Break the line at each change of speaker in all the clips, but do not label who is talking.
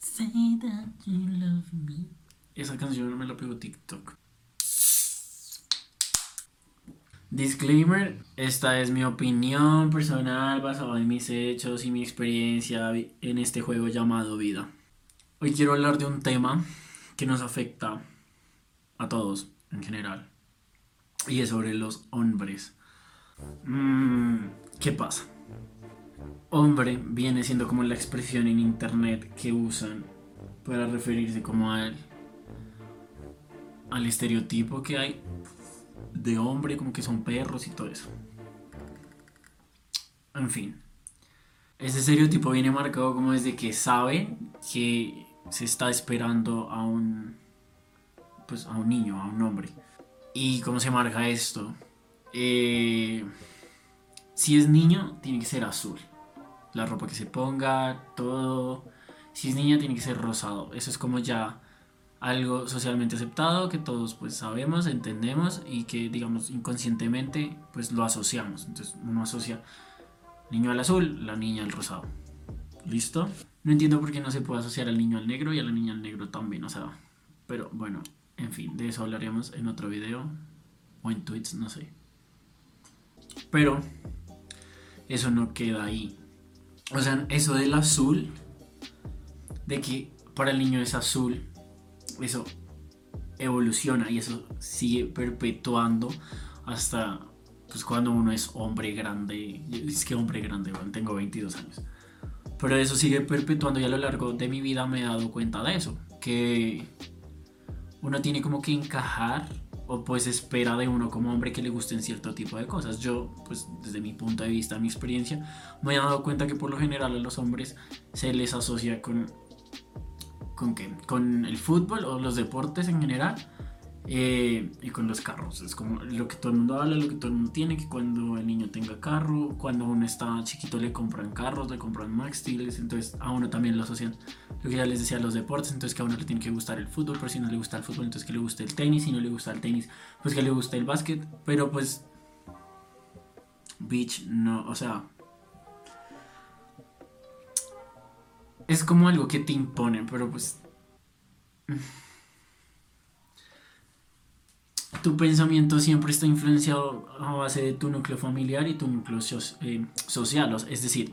Say that you love me. Esa canción me la pegó TikTok. Disclaimer, esta es mi opinión personal basada en mis hechos y mi experiencia en este juego llamado vida. Hoy quiero hablar de un tema que nos afecta a todos en general y es sobre los hombres. Mm, ¿Qué pasa? Hombre viene siendo como la expresión en internet que usan para referirse como al, al estereotipo que hay de hombre, como que son perros y todo eso. En fin. Ese estereotipo viene marcado como desde que sabe que se está esperando a un pues a un niño, a un hombre. ¿Y cómo se marca esto? Eh, si es niño, tiene que ser azul. La ropa que se ponga, todo. Si es niña, tiene que ser rosado. Eso es como ya algo socialmente aceptado que todos pues sabemos, entendemos y que digamos inconscientemente pues lo asociamos. Entonces uno asocia niño al azul, la niña al rosado. ¿Listo? No entiendo por qué no se puede asociar al niño al negro y a la niña al negro también, o sea, pero bueno, en fin, de eso hablaremos en otro video o en tweets, no sé. Pero eso no queda ahí. O sea, eso del azul, de que para el niño es azul, eso evoluciona y eso sigue perpetuando hasta pues cuando uno es hombre grande. Es que hombre grande, bueno, tengo 22 años. Pero eso sigue perpetuando y a lo largo de mi vida me he dado cuenta de eso. Que uno tiene como que encajar o pues espera de uno como hombre que le gusten cierto tipo de cosas. Yo, pues desde mi punto de vista, mi experiencia, me he dado cuenta que por lo general a los hombres se les asocia con ¿Con qué? Con el fútbol o los deportes en general. Eh, y con los carros. Es como lo que todo el mundo habla, lo que todo el mundo tiene, que cuando el niño tenga carro, cuando uno está chiquito le compran carros, le compran Max entonces a uno también lo asocian, lo que ya les decía, los deportes, entonces que a uno le tiene que gustar el fútbol, pero si no le gusta el fútbol, entonces que le guste el tenis, si no le gusta el tenis, pues que le guste el básquet, pero pues, bitch, no, o sea, es como algo que te imponen, pero pues... Tu pensamiento siempre está influenciado a base de tu núcleo familiar y tu núcleo eh, social. Es decir,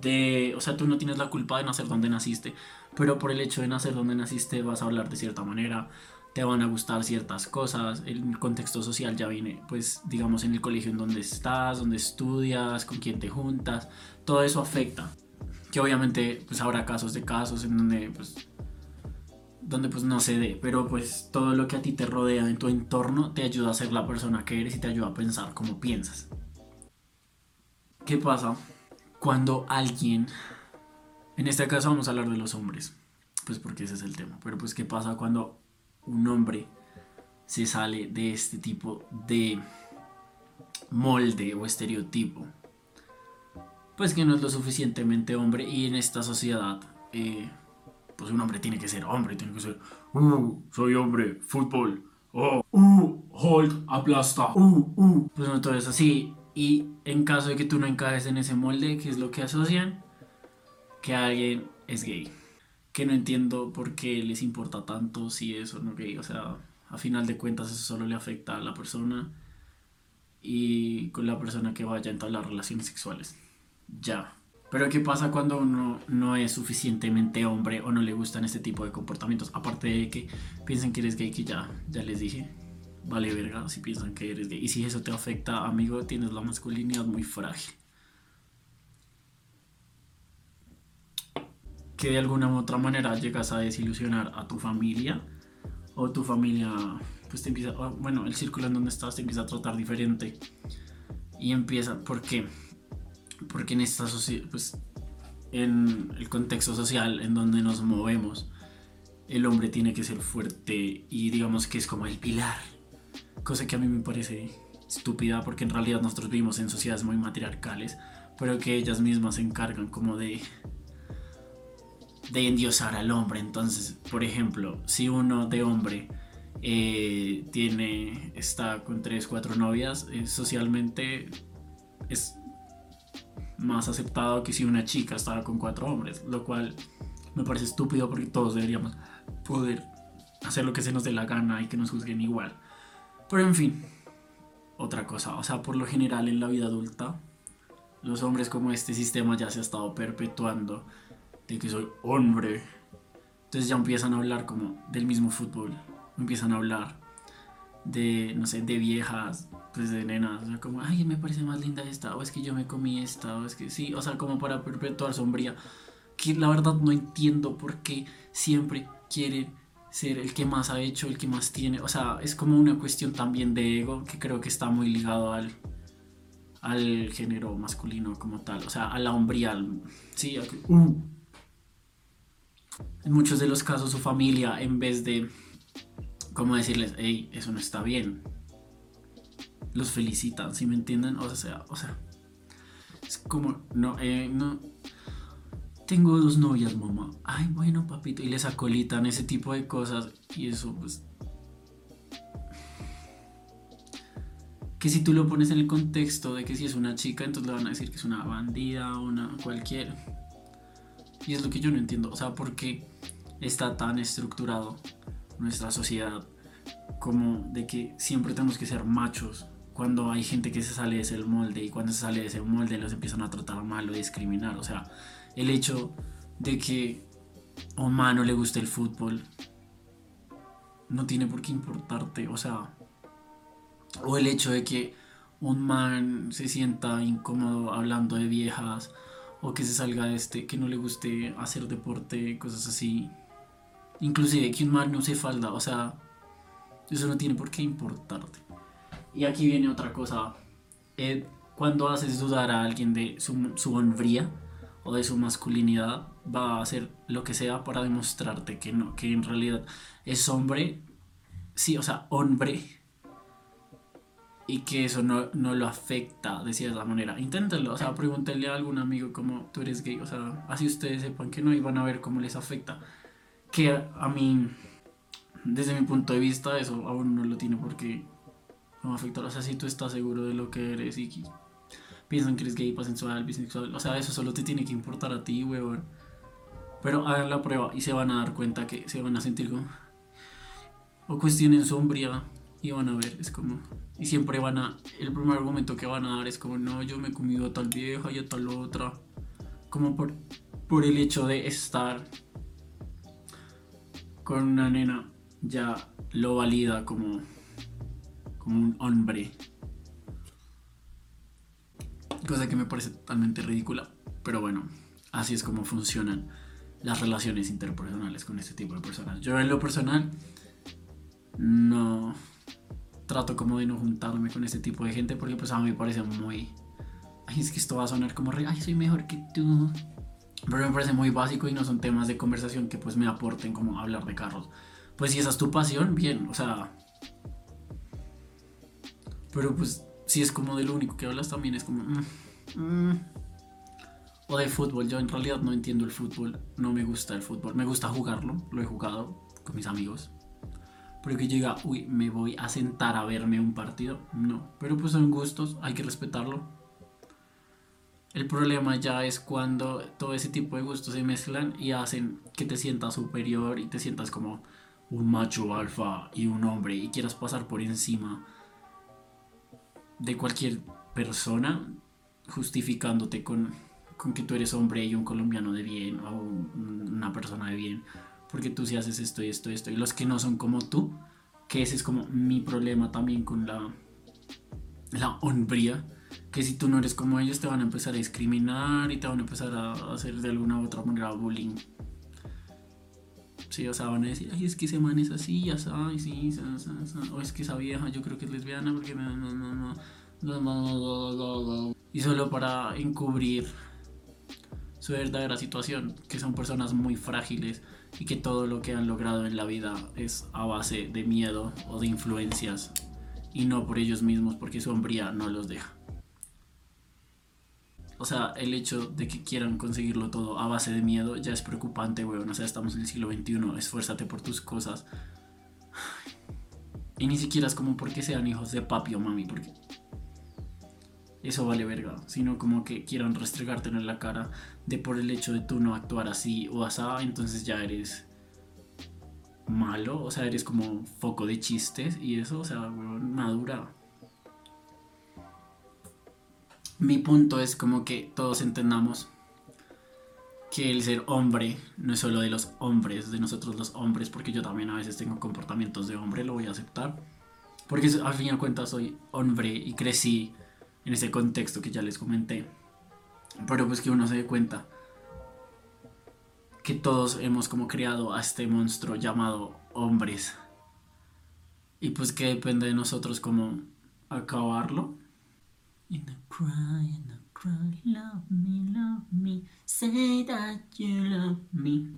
de, o sea, tú no tienes la culpa de nacer donde naciste, pero por el hecho de nacer donde naciste vas a hablar de cierta manera, te van a gustar ciertas cosas, el contexto social ya viene, pues digamos, en el colegio en donde estás, donde estudias, con quién te juntas, todo eso afecta que obviamente pues habrá casos de casos en donde pues donde pues no se dé, pero pues todo lo que a ti te rodea en tu entorno te ayuda a ser la persona que eres y te ayuda a pensar como piensas. ¿Qué pasa cuando alguien, en este caso vamos a hablar de los hombres, pues porque ese es el tema, pero pues qué pasa cuando un hombre se sale de este tipo de molde o estereotipo pues que no es lo suficientemente hombre y en esta sociedad eh, pues un hombre tiene que ser hombre, tiene que ser, uh, soy hombre, fútbol, oh, uh, hold, aplasta, uh, uh. Pues no todo es así. Y en caso de que tú no encajes en ese molde, ¿qué es lo que asocian? Que alguien es gay. Que no entiendo por qué les importa tanto si es o no gay. O sea, a final de cuentas eso solo le afecta a la persona y con la persona que vaya a entablar relaciones sexuales ya. Pero ¿qué pasa cuando uno no es suficientemente hombre o no le gustan este tipo de comportamientos? Aparte de que piensen que eres gay, que ya, ya les dije, vale verga si piensan que eres gay. Y si eso te afecta, amigo, tienes la masculinidad muy frágil. Que de alguna u otra manera llegas a desilusionar a tu familia o tu familia, pues te empieza, bueno, el círculo en donde estás te empieza a tratar diferente. Y empieza, ¿por qué? Porque en esta pues en el contexto social en donde nos movemos, el hombre tiene que ser fuerte y digamos que es como el pilar, cosa que a mí me parece estúpida porque en realidad nosotros vivimos en sociedades muy matriarcales, pero que ellas mismas se encargan como de de endiosar al hombre. Entonces, por ejemplo, si uno de hombre eh, tiene está con tres, cuatro novias, eh, socialmente es más aceptado que si una chica estaba con cuatro hombres, lo cual me parece estúpido porque todos deberíamos poder hacer lo que se nos dé la gana y que nos juzguen igual. Pero en fin, otra cosa, o sea, por lo general en la vida adulta, los hombres como este sistema ya se ha estado perpetuando de que soy hombre. Entonces ya empiezan a hablar como del mismo fútbol, empiezan a hablar de, no sé, de viejas, pues de nenas, o sea, como, ay, me parece más linda esta, o es que yo me comí esta, o es que sí, o sea, como para perpetuar sombría, que la verdad no entiendo por qué siempre quieren ser el que más ha hecho, el que más tiene, o sea, es como una cuestión también de ego que creo que está muy ligado al, al género masculino como tal, o sea, a la hombría, sí, uh. en muchos de los casos su familia, en vez de como decirles, hey, eso no está bien. Los felicitan, ¿sí me entienden? O sea, o sea, es como, no, eh, no. Tengo dos novias, mamá. Ay, bueno, papito. Y les acolitan ese tipo de cosas. Y eso, pues. Que si tú lo pones en el contexto de que si es una chica, entonces le van a decir que es una bandida, una cualquiera. Y es lo que yo no entiendo. O sea, ¿por qué está tan estructurado nuestra sociedad como de que siempre tenemos que ser machos cuando hay gente que se sale de ese molde y cuando se sale de ese molde los empiezan a tratar mal o discriminar. O sea, el hecho de que a un man no le guste el fútbol no tiene por qué importarte. O sea, o el hecho de que un man se sienta incómodo hablando de viejas o que se salga de este, que no le guste hacer deporte, cosas así. Inclusive que un man no use falda, o sea, eso no tiene por qué importarte. Y aquí viene otra cosa. Eh, cuando haces dudar a alguien de su, su hombría o de su masculinidad, va a hacer lo que sea para demostrarte que no, que en realidad es hombre, sí, o sea, hombre, y que eso no, no lo afecta de cierta manera. Inténtenlo, o sea, pregúntenle a algún amigo como tú eres gay, o sea, así ustedes sepan que no y van a ver cómo les afecta que a mí, desde mi punto de vista, eso aún no lo tiene porque no afectar. O sea, si tú estás seguro de lo que eres y piensan que eres gay, pasensual, bisexual, o sea, eso solo te tiene que importar a ti, weón. Pero hagan la prueba y se van a dar cuenta que se van a sentir como. O cuestionen sombría y van a ver, es como. Y siempre van a. El primer argumento que van a dar es como, no, yo me he comido a tal vieja y a tal otra. Como por, por el hecho de estar con una nena ya lo valida como, como un hombre. Cosa que me parece totalmente ridícula. Pero bueno, así es como funcionan las relaciones interpersonales con este tipo de personas. Yo en lo personal no trato como de no juntarme con este tipo de gente porque pues a mí me parece muy... Ay, es que esto va a sonar como. Ay, soy mejor que tú. Pero me parece muy básico y no son temas de conversación que pues me aporten como hablar de carros. Pues si esa es tu pasión, bien, o sea... Pero pues si es como de lo único que hablas también es como... Mm, mm. O de fútbol, yo en realidad no entiendo el fútbol, no me gusta el fútbol, me gusta jugarlo, lo he jugado con mis amigos. Pero que llega, uy, me voy a sentar a verme un partido, no. Pero pues son gustos, hay que respetarlo el problema ya es cuando todo ese tipo de gustos se mezclan y hacen que te sientas superior y te sientas como un macho alfa y un hombre y quieras pasar por encima de cualquier persona justificándote con, que tú eres hombre y un colombiano de bien o una persona de bien porque tú sí haces esto y esto y esto y los que no son como tú que ese es como mi problema también con la la hombría que si tú no eres como ellos te van a empezar a discriminar y te van a empezar a hacer de alguna u otra manera bullying. Sí, o sea, van a decir, ay, es que ese man es así, ya sabes, sí, o es que esa vieja yo creo que es lesbiana porque no, no, no, no, y solo para encubrir su verdadera situación, que son personas muy frágiles y que todo lo que han logrado en la vida es a base de miedo o de influencias y no por ellos mismos porque su hombría no los deja. O sea, el hecho de que quieran conseguirlo todo a base de miedo ya es preocupante, weón. O sea, estamos en el siglo XXI, esfuérzate por tus cosas. Y ni siquiera es como porque sean hijos de papi o mami, porque eso vale verga, sino como que quieran restregártelo en la cara de por el hecho de tú no actuar así o asá, entonces ya eres malo, o sea, eres como foco de chistes y eso, o sea, weón, madura. Mi punto es como que todos entendamos que el ser hombre no es solo de los hombres, de nosotros los hombres, porque yo también a veces tengo comportamientos de hombre, lo voy a aceptar. Porque al fin y al cuentas soy hombre y crecí en ese contexto que ya les comenté. Pero pues que uno se dé cuenta que todos hemos como creado a este monstruo llamado hombres. Y pues que depende de nosotros como acabarlo. In the cry, in the cry, love me, love me, say that you love me.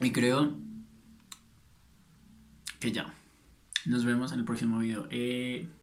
Y creo que ya. Nos vemos en el próximo video. Eh,